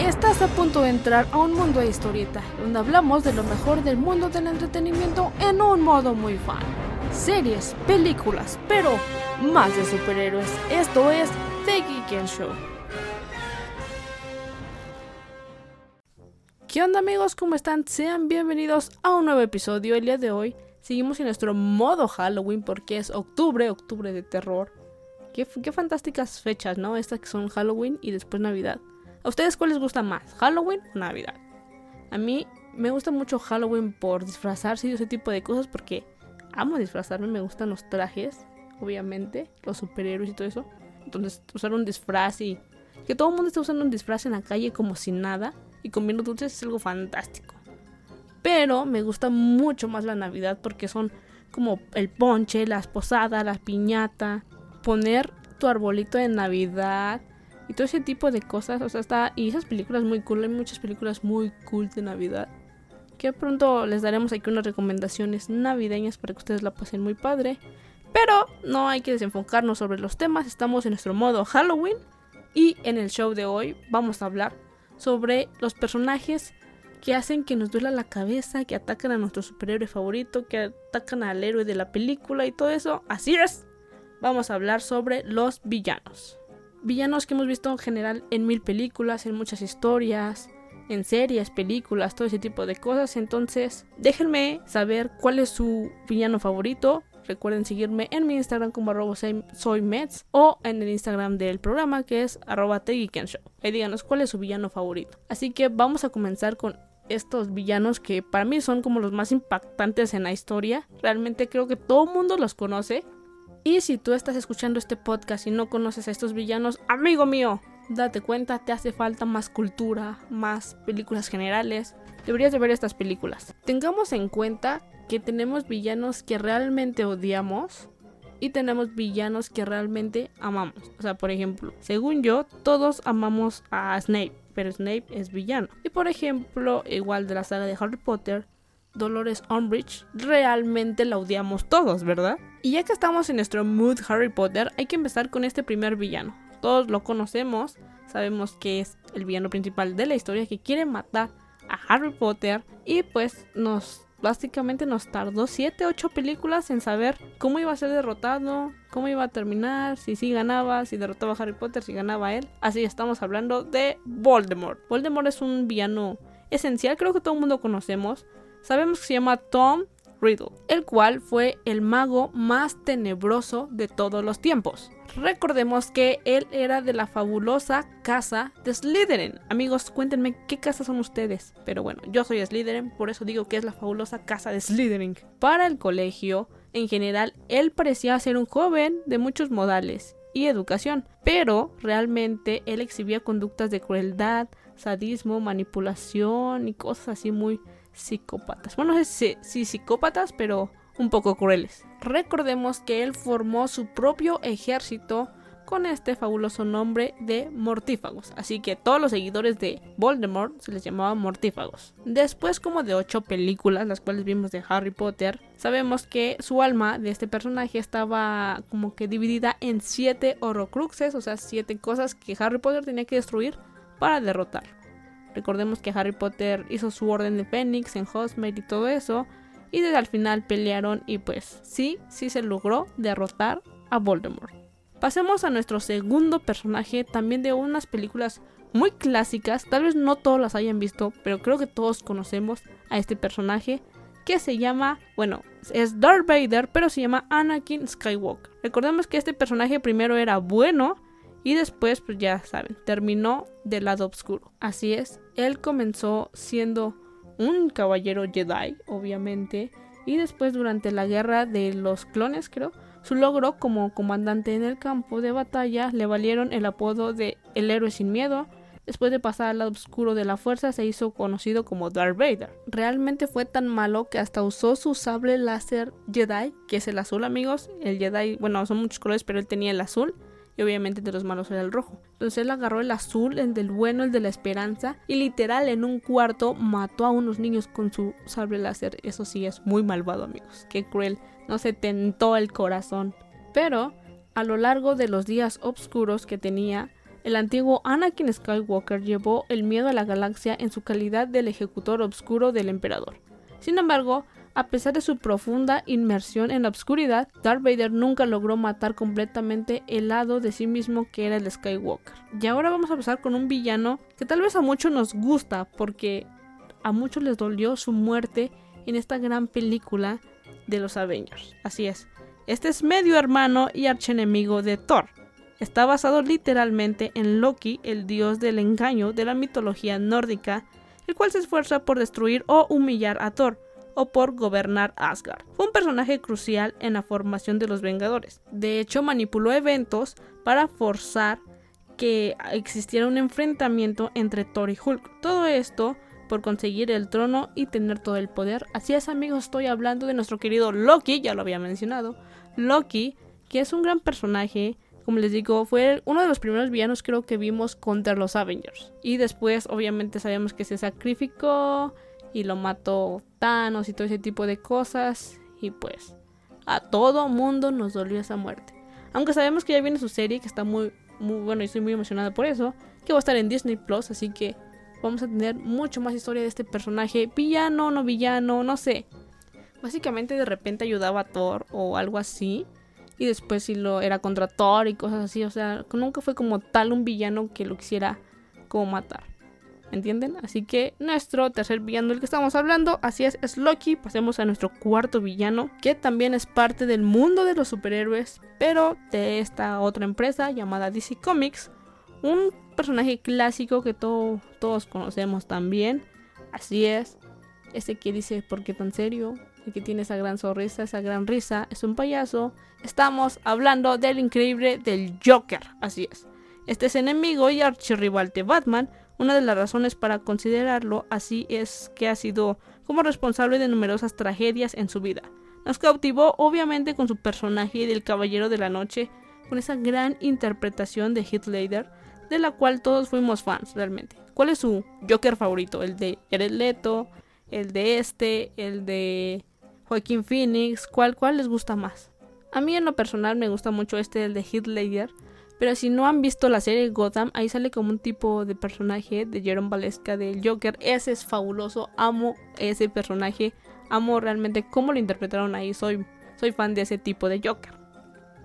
Estás a punto de entrar a un mundo de historieta, donde hablamos de lo mejor del mundo del entretenimiento en un modo muy fan. Series, películas, pero más de superhéroes. Esto es The Geek Show. ¿Qué onda amigos? ¿Cómo están? Sean bienvenidos a un nuevo episodio. El día de hoy seguimos en nuestro modo Halloween porque es octubre, octubre de terror. Qué, qué fantásticas fechas, ¿no? Estas que son Halloween y después Navidad. ¿A ustedes cuál les gusta más? ¿Halloween o Navidad? A mí me gusta mucho Halloween por disfrazarse y ese tipo de cosas porque amo disfrazarme, me gustan los trajes, obviamente, los superhéroes y todo eso. Entonces, usar un disfraz y que todo el mundo esté usando un disfraz en la calle como si nada y comiendo dulces es algo fantástico. Pero me gusta mucho más la Navidad porque son como el ponche, las posadas, la piñata, poner tu arbolito de Navidad, y todo ese tipo de cosas. O sea, está. Y esas películas muy cool. Hay muchas películas muy cool de Navidad. Que pronto les daremos aquí unas recomendaciones navideñas para que ustedes la pasen muy padre. Pero no hay que desenfocarnos sobre los temas. Estamos en nuestro modo Halloween. Y en el show de hoy vamos a hablar sobre los personajes que hacen que nos duela la cabeza, que atacan a nuestro superhéroe favorito, que atacan al héroe de la película y todo eso. Así es. Vamos a hablar sobre los villanos villanos que hemos visto en general en mil películas, en muchas historias, en series, películas, todo ese tipo de cosas. Entonces, déjenme saber cuál es su villano favorito. Recuerden seguirme en mi Instagram como arroba o en el Instagram del programa que es arroba show. Y díganos cuál es su villano favorito. Así que vamos a comenzar con estos villanos que para mí son como los más impactantes en la historia. Realmente creo que todo el mundo los conoce. Y si tú estás escuchando este podcast y no conoces a estos villanos, amigo mío, date cuenta, te hace falta más cultura, más películas generales. Deberías de ver estas películas. Tengamos en cuenta que tenemos villanos que realmente odiamos y tenemos villanos que realmente amamos. O sea, por ejemplo, según yo, todos amamos a Snape, pero Snape es villano. Y por ejemplo, igual de la saga de Harry Potter, Dolores Umbridge, realmente la odiamos todos, ¿verdad? Y ya que estamos en nuestro mood Harry Potter, hay que empezar con este primer villano. Todos lo conocemos, sabemos que es el villano principal de la historia que quiere matar a Harry Potter y pues nos básicamente nos tardó 7, 8 películas en saber cómo iba a ser derrotado, cómo iba a terminar, si sí ganaba, si derrotaba a Harry Potter, si ganaba él. Así estamos hablando de Voldemort. Voldemort es un villano esencial, creo que todo el mundo conocemos. Sabemos que se llama Tom Riddle, el cual fue el mago más tenebroso de todos los tiempos. Recordemos que él era de la fabulosa casa de Slytherin. Amigos, cuéntenme qué casa son ustedes. Pero bueno, yo soy Slytherin, por eso digo que es la fabulosa casa de Slytherin. Para el colegio, en general, él parecía ser un joven de muchos modales y educación, pero realmente él exhibía conductas de crueldad, sadismo, manipulación y cosas así muy psicópatas. Bueno, no sé si, psicópatas, pero un poco crueles. Recordemos que él formó su propio ejército con este fabuloso nombre de mortífagos. Así que todos los seguidores de Voldemort se les llamaban mortífagos. Después como de ocho películas, las cuales vimos de Harry Potter, sabemos que su alma de este personaje estaba como que dividida en siete horrocruxes, o sea, siete cosas que Harry Potter tenía que destruir para derrotar. Recordemos que Harry Potter hizo su orden de Fénix en Hogsmeade y todo eso. Y desde al final pelearon y pues sí, sí se logró derrotar a Voldemort. Pasemos a nuestro segundo personaje, también de unas películas muy clásicas, tal vez no todos las hayan visto, pero creo que todos conocemos a este personaje que se llama, bueno, es Darth Vader, pero se llama Anakin Skywalker. Recordemos que este personaje primero era bueno y después, pues ya saben, terminó del lado oscuro. Así es, él comenzó siendo un caballero Jedi, obviamente, y después durante la guerra de los clones, creo, su logro como comandante en el campo de batalla le valieron el apodo de el héroe sin miedo. Después de pasar al lado oscuro de la fuerza se hizo conocido como Darth Vader. Realmente fue tan malo que hasta usó su sable láser Jedi, que es el azul amigos. El Jedi, bueno, son muchos colores, pero él tenía el azul y obviamente de los malos era el rojo. Entonces él agarró el azul, el del bueno, el de la esperanza y literal en un cuarto mató a unos niños con su sable láser. Eso sí es muy malvado amigos, qué cruel, no se tentó el corazón. Pero a lo largo de los días oscuros que tenía, El antiguo Anakin Skywalker llevó el miedo a la galaxia en su calidad del ejecutor oscuro del emperador. Sin embargo, a pesar de su profunda inmersión en la oscuridad, Darth Vader nunca logró matar completamente el lado de sí mismo que era el Skywalker. Y ahora vamos a pasar con un villano que tal vez a muchos nos gusta porque a muchos les dolió su muerte en esta gran película de los Avengers. Así es, este es medio hermano y archenemigo de Thor. Está basado literalmente en Loki, el dios del engaño de la mitología nórdica, el cual se esfuerza por destruir o humillar a Thor, o por gobernar Asgard. Fue un personaje crucial en la formación de los Vengadores. De hecho, manipuló eventos para forzar que existiera un enfrentamiento entre Thor y Hulk. Todo esto por conseguir el trono y tener todo el poder. Así es amigos, estoy hablando de nuestro querido Loki, ya lo había mencionado. Loki, que es un gran personaje, como les digo, fue uno de los primeros villanos creo que vimos contra los Avengers. Y después obviamente sabemos que se sacrificó y lo mató Thanos y todo ese tipo de cosas. Y pues a todo mundo nos dolió esa muerte. Aunque sabemos que ya viene su serie, que está muy, muy bueno y estoy muy emocionada por eso, que va a estar en Disney Plus, así que vamos a tener mucho más historia de este personaje, villano, no villano, no sé. Básicamente de repente ayudaba a Thor o algo así. Y después si lo era contra Thor y cosas así. O sea, nunca fue como tal un villano que lo quisiera como matar. ¿Entienden? Así que nuestro tercer villano del que estamos hablando, así es, es Loki. Pasemos a nuestro cuarto villano, que también es parte del mundo de los superhéroes, pero de esta otra empresa llamada DC Comics. Un personaje clásico que todos conocemos también. Así es. Ese que dice, ¿por qué tan serio? El que tiene esa gran sonrisa, esa gran risa, es un payaso. Estamos hablando del increíble del Joker. Así es. Este es enemigo y archirrival de Batman. Una de las razones para considerarlo así es que ha sido como responsable de numerosas tragedias en su vida. Nos cautivó obviamente con su personaje del Caballero de la Noche, con esa gran interpretación de Ledger, de la cual todos fuimos fans realmente. ¿Cuál es su Joker favorito? ¿El de Jared Leto? ¿El de este? ¿El de Joaquín Phoenix? ¿Cuál, ¿Cuál les gusta más? A mí en lo personal me gusta mucho este, el de Ledger. Pero si no han visto la serie Gotham, ahí sale como un tipo de personaje de Jerome Valesca del Joker. Ese es fabuloso, amo ese personaje, amo realmente cómo lo interpretaron ahí, soy, soy fan de ese tipo de Joker.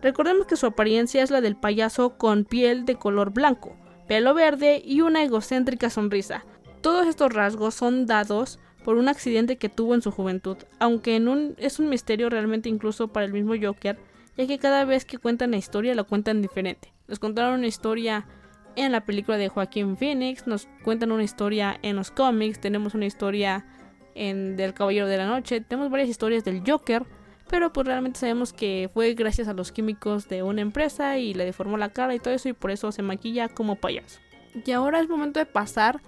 Recordemos que su apariencia es la del payaso con piel de color blanco, pelo verde y una egocéntrica sonrisa. Todos estos rasgos son dados por un accidente que tuvo en su juventud, aunque es un misterio realmente incluso para el mismo Joker, ya que cada vez que cuentan la historia la cuentan diferente. Nos contaron una historia en la película de Joaquín Phoenix, nos cuentan una historia en los cómics, tenemos una historia en del Caballero de la Noche, tenemos varias historias del Joker, pero pues realmente sabemos que fue gracias a los químicos de una empresa y le deformó la cara y todo eso y por eso se maquilla como payaso. Y ahora es momento de pasar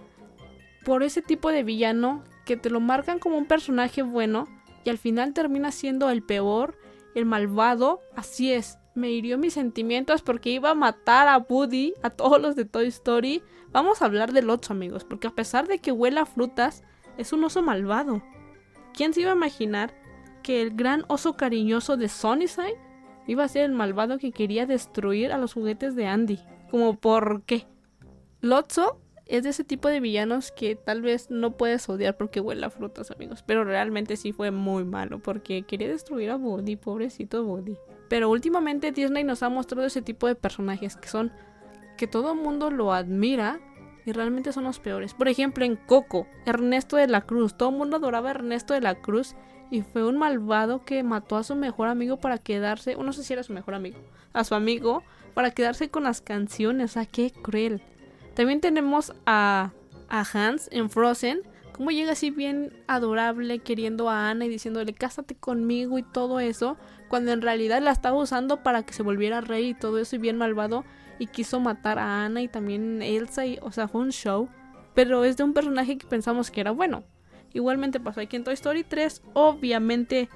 por ese tipo de villano que te lo marcan como un personaje bueno y al final termina siendo el peor, el malvado, así es. Me hirió mis sentimientos porque iba a matar a Woody, a todos los de Toy Story. Vamos a hablar del oso, amigos, porque a pesar de que huela a frutas, es un oso malvado. ¿Quién se iba a imaginar que el gran oso cariñoso de Sunnyside iba a ser el malvado que quería destruir a los juguetes de Andy. Como por qué. Lotso es de ese tipo de villanos que tal vez no puedes odiar porque huele a frutas, amigos. Pero realmente sí fue muy malo porque quería destruir a Woody, pobrecito Woody. Pero últimamente Disney nos ha mostrado ese tipo de personajes que son que todo el mundo lo admira y realmente son los peores. Por ejemplo, en Coco, Ernesto de la Cruz. Todo el mundo adoraba a Ernesto de la Cruz y fue un malvado que mató a su mejor amigo para quedarse, no sé si era su mejor amigo, a su amigo para quedarse con las canciones. O sea, qué cruel. También tenemos a, a Hans en Frozen. Cómo llega así bien adorable queriendo a Ana y diciéndole cásate conmigo y todo eso. Cuando en realidad la estaba usando para que se volviera rey y todo eso y bien malvado. Y quiso matar a Ana y también Elsa. Y, o sea, fue un show. Pero es de un personaje que pensamos que era bueno. Igualmente pasó aquí en Toy Story 3. Obviamente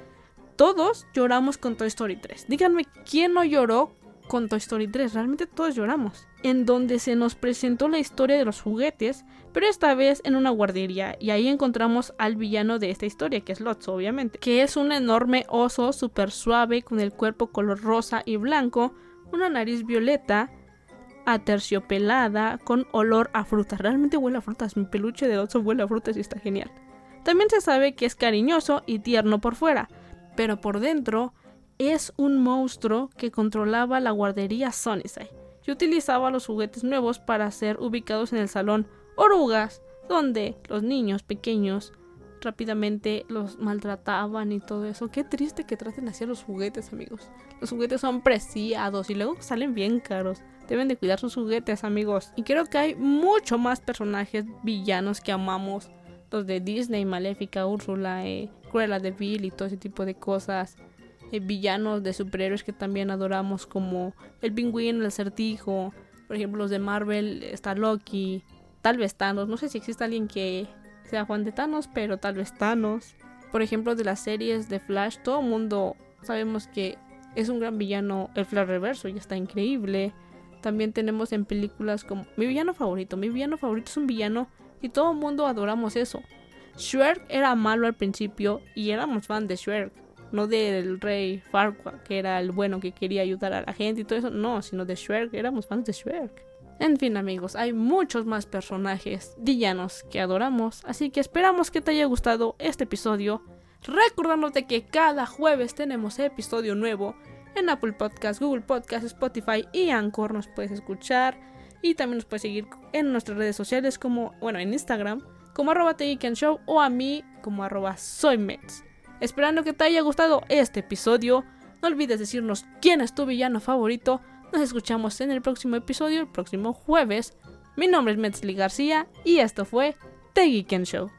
todos lloramos con Toy Story 3. Díganme quién no lloró con Toy Story 3. Realmente todos lloramos. En donde se nos presentó la historia de los juguetes, pero esta vez en una guardería. Y ahí encontramos al villano de esta historia, que es Lotso, obviamente. Que es un enorme oso súper suave con el cuerpo color rosa y blanco, una nariz violeta aterciopelada con olor a frutas. Realmente huele a frutas. Mi peluche de oso huele a frutas y está genial. También se sabe que es cariñoso y tierno por fuera, pero por dentro es un monstruo que controlaba la guardería Sunnyside y utilizaba los juguetes nuevos para ser ubicados en el salón Orugas, donde los niños pequeños rápidamente los maltrataban y todo eso. Qué triste que traten así a los juguetes, amigos. Los juguetes son preciados y luego salen bien caros. Deben de cuidar sus juguetes, amigos. Y creo que hay mucho más personajes villanos que amamos. Los de Disney, Maléfica, Úrsula, eh, Cruella de Vil y todo ese tipo de cosas. Eh, villanos de superhéroes que también adoramos como el pingüino, el acertijo. Por ejemplo, los de Marvel, está Loki, tal vez Thanos. No sé si existe alguien que sea Juan de Thanos, pero tal vez Thanos. Por ejemplo, de las series de Flash, todo el mundo sabemos que es un gran villano el Flash Reverso y está increíble. También tenemos en películas como mi villano favorito. Mi villano favorito es un villano y todo el mundo adoramos eso. Shrek era malo al principio y éramos fan de Shrek. No del rey Farquaad, que era el bueno que quería ayudar a la gente y todo eso. No, sino de Shrek. Éramos fans de Shrek. En fin amigos, hay muchos más personajes villanos que adoramos, así que esperamos que te haya gustado este episodio. Recordándote que cada jueves tenemos episodio nuevo en Apple Podcasts, Google Podcasts, Spotify y Anchor nos puedes escuchar. Y también nos puedes seguir en nuestras redes sociales como, bueno, en Instagram, como arroba Show o a mí como arroba soymets. Esperando que te haya gustado este episodio. No olvides decirnos quién es tu villano favorito nos escuchamos en el próximo episodio, el próximo jueves. Mi nombre es Metzli García y esto fue The Show.